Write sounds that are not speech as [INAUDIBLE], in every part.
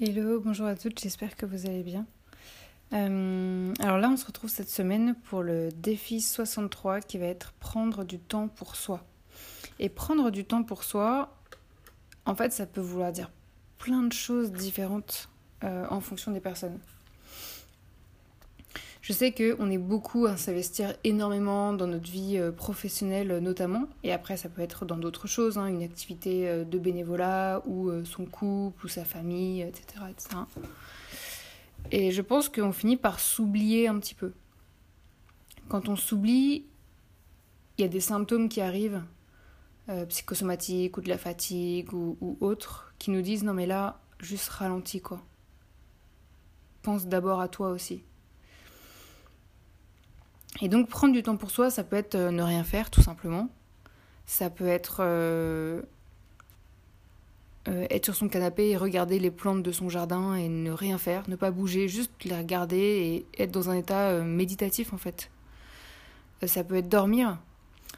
Hello, bonjour à toutes, j'espère que vous allez bien. Euh, alors là, on se retrouve cette semaine pour le défi 63 qui va être prendre du temps pour soi. Et prendre du temps pour soi, en fait, ça peut vouloir dire plein de choses différentes euh, en fonction des personnes. Je sais qu'on est beaucoup à s'investir énormément dans notre vie euh, professionnelle notamment, et après ça peut être dans d'autres choses, hein, une activité euh, de bénévolat ou euh, son couple ou sa famille, etc. Et je pense qu'on finit par s'oublier un petit peu. Quand on s'oublie, il y a des symptômes qui arrivent, psychosomatiques ou de la fatigue ou autres, qui nous disent non mais là, juste ralentis quoi. Pense d'abord à toi aussi. Et donc prendre du temps pour soi, ça peut être euh, ne rien faire tout simplement. Ça peut être euh, euh, être sur son canapé et regarder les plantes de son jardin et ne rien faire, ne pas bouger, juste les regarder et être dans un état méditatif en fait. ça peut être dormir.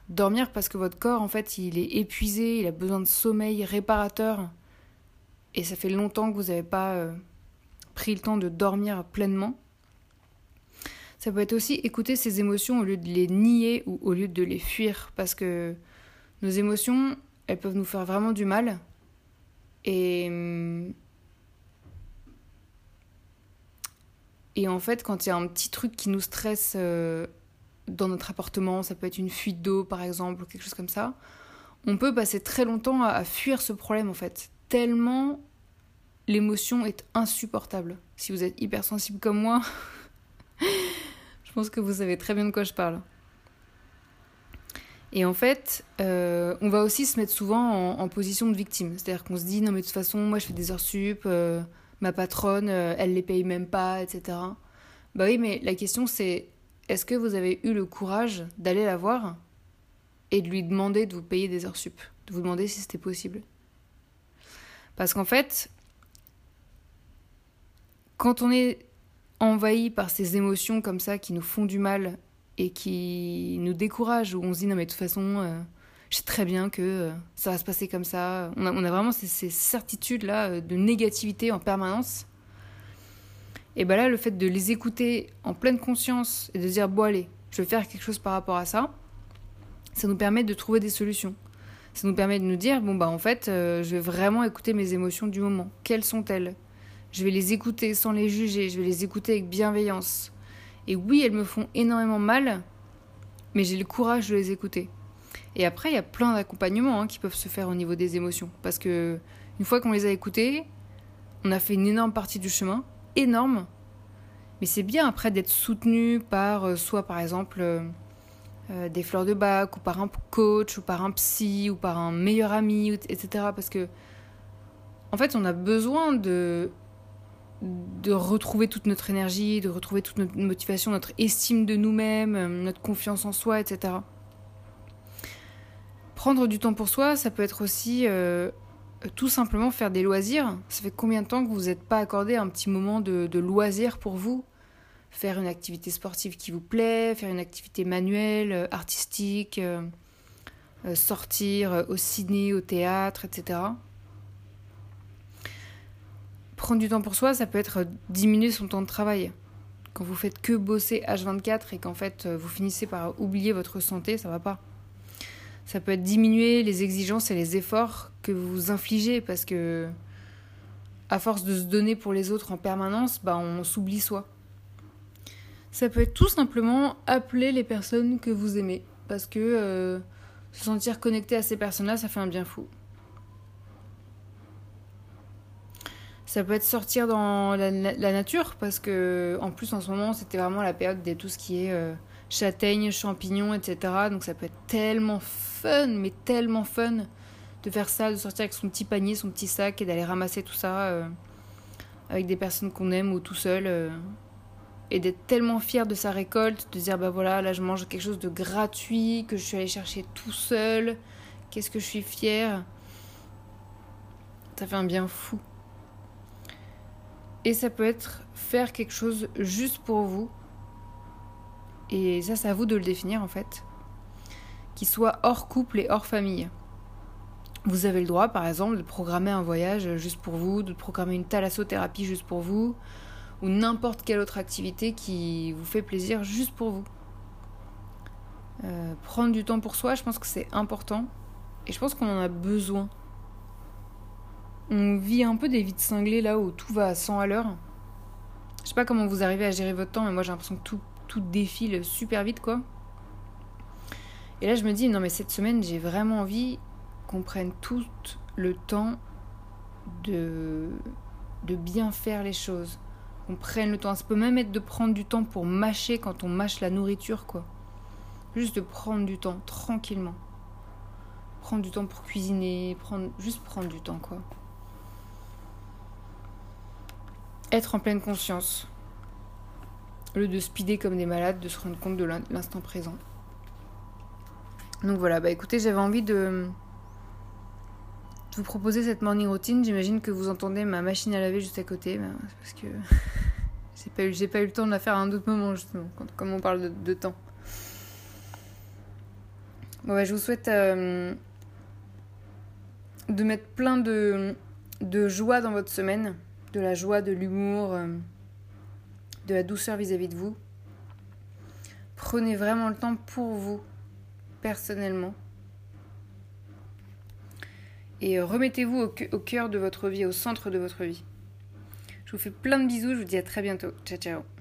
Dormir parce que votre corps en fait il est épuisé, il a besoin de sommeil réparateur et ça fait longtemps que vous n'avez pas pris le temps de dormir pleinement. Ça peut être aussi écouter ses émotions au lieu de les nier ou au lieu de les fuir, parce que nos émotions, elles peuvent nous faire vraiment du mal. Et, et en fait, quand il y a un petit truc qui nous stresse euh, dans notre appartement, ça peut être une fuite d'eau par exemple, ou quelque chose comme ça, on peut passer très longtemps à, à fuir ce problème en fait, tellement l'émotion est insupportable. Si vous êtes hypersensible comme moi, [LAUGHS] pense que vous savez très bien de quoi je parle. Et en fait, euh, on va aussi se mettre souvent en, position de victime. C'est-à-dire qu'on se dit, non mais de toute façon, moi je fais des heures sup, euh, ma patronne, euh, elle les paye même pas, etc. Bah oui, mais la question c'est, est-ce que vous avez eu le courage d'aller la voir et de lui demander de vous payer des heures sup De vous demander si c'était possible? Parce qu'en fait, quand on est envahis par ces émotions comme ça qui nous font du mal et qui nous découragent, où on se dit non mais de toute façon, euh, je sais très bien que euh, ça va se passer comme ça. On a, on a vraiment ces, certitudes-là euh, de négativité en permanence. Et bien là, le fait de les écouter en pleine conscience et de dire bon allez, je vais faire quelque chose par rapport à ça, ça nous permet de trouver des solutions. Ça nous permet de nous dire bon bah en fait, je vais vraiment écouter mes émotions du moment. Quelles sont-elles? Je vais les écouter sans les juger, je vais les écouter avec bienveillance. Et oui, elles me font énormément mal, mais j'ai le courage de les écouter. Et après, il y a plein d'accompagnements hein, qui peuvent se faire au niveau des émotions. Parce que une fois qu'on les a écoutées, on a fait une énorme partie du chemin, énorme. Mais c'est bien après d'être soutenu par euh, soit par exemple euh, euh, des fleurs de bac, ou par un coach, ou par un psy, ou par un meilleur ami, etc. Parce que en fait, on a besoin de de retrouver toute notre énergie, de retrouver toute notre motivation, notre estime de nous-mêmes, euh, notre confiance en soi, etc. Prendre du temps pour soi, ça peut être aussi euh, tout simplement faire des loisirs. Ça fait combien de temps que vous n'êtes pas accordé un petit moment de, loisir pour vous? Faire une activité sportive qui vous plaît, faire une activité manuelle, euh, artistique, sortir au ciné, au théâtre, etc. Prendre du temps pour soi, ça peut être diminuer son temps de travail. Quand vous faites que bosser H24 et qu'en fait vous finissez par oublier votre santé, ça va pas. Ça peut être diminuer les exigences et les efforts que vous vous infligez parce que à force de se donner pour les autres en permanence, bah on s'oublie soi. Ça peut être tout simplement appeler les personnes que vous aimez. Parce que euh, se sentir connecté à ces personnes-là, ça fait un bien fou. Ça peut être sortir dans la, nature, parce que en plus en ce moment, c'était vraiment la période de tout ce qui est euh, châtaignes, champignons, etc. Donc ça peut être tellement fun, mais tellement fun de faire ça, de sortir avec son petit panier, son petit sac et d'aller ramasser tout ça euh, avec des personnes qu'on aime ou tout seul et d'être tellement fier de sa récolte, de dire bah voilà, là je mange quelque chose de gratuit, que je suis allée chercher tout seul, qu'est-ce que je suis fière. Ça fait un bien fou. Et ça peut être faire quelque chose juste pour vous. Et ça, c'est à vous de le définir en fait. Qui soit hors couple et hors famille. Vous avez le droit, par exemple, de programmer un voyage juste pour vous, de programmer une thalassothérapie juste pour vous, ou n'importe quelle autre activité qui vous fait plaisir juste pour vous. Euh, prendre du temps pour soi, je pense que c'est important et je pense qu'on en a besoin. On vit un peu des vides cinglées là où tout va à 100 à l'heure. Je sais pas comment vous arrivez à gérer votre temps, mais moi j'ai l'impression que tout, tout défile super vite quoi. Et là je me dis, non mais cette semaine j'ai vraiment envie qu'on prenne tout le temps de, de bien faire les choses on prenne le temps. Ça peut même être de prendre du temps pour mâcher quand on mâche la nourriture, quoi. Juste de prendre du temps, tranquillement. Prendre du temps pour cuisiner, juste prendre du temps, quoi. Être en pleine conscience. Au lieu de speeder comme des malades, de se rendre compte de l'instant présent. Donc voilà, bah écoutez, j'avais envie de vous proposer cette morning routine. J'imagine que vous entendez ma machine à laver juste à côté, parce que [LAUGHS] j'ai pas, eu, pas eu le temps de la faire à un autre moment, justement, quand, comme on parle de, temps. Bon, bah, je vous souhaite euh, de mettre plein de, de joie dans votre semaine, de la joie, de l'humour, euh, de la douceur vis à -vis de vous. Prenez vraiment le temps pour vous, personnellement et euh, remettez-vous au, cœur de votre vie, au centre de votre vie. Je vous fais plein de bisous, je vous dis à très bientôt. Ciao ciao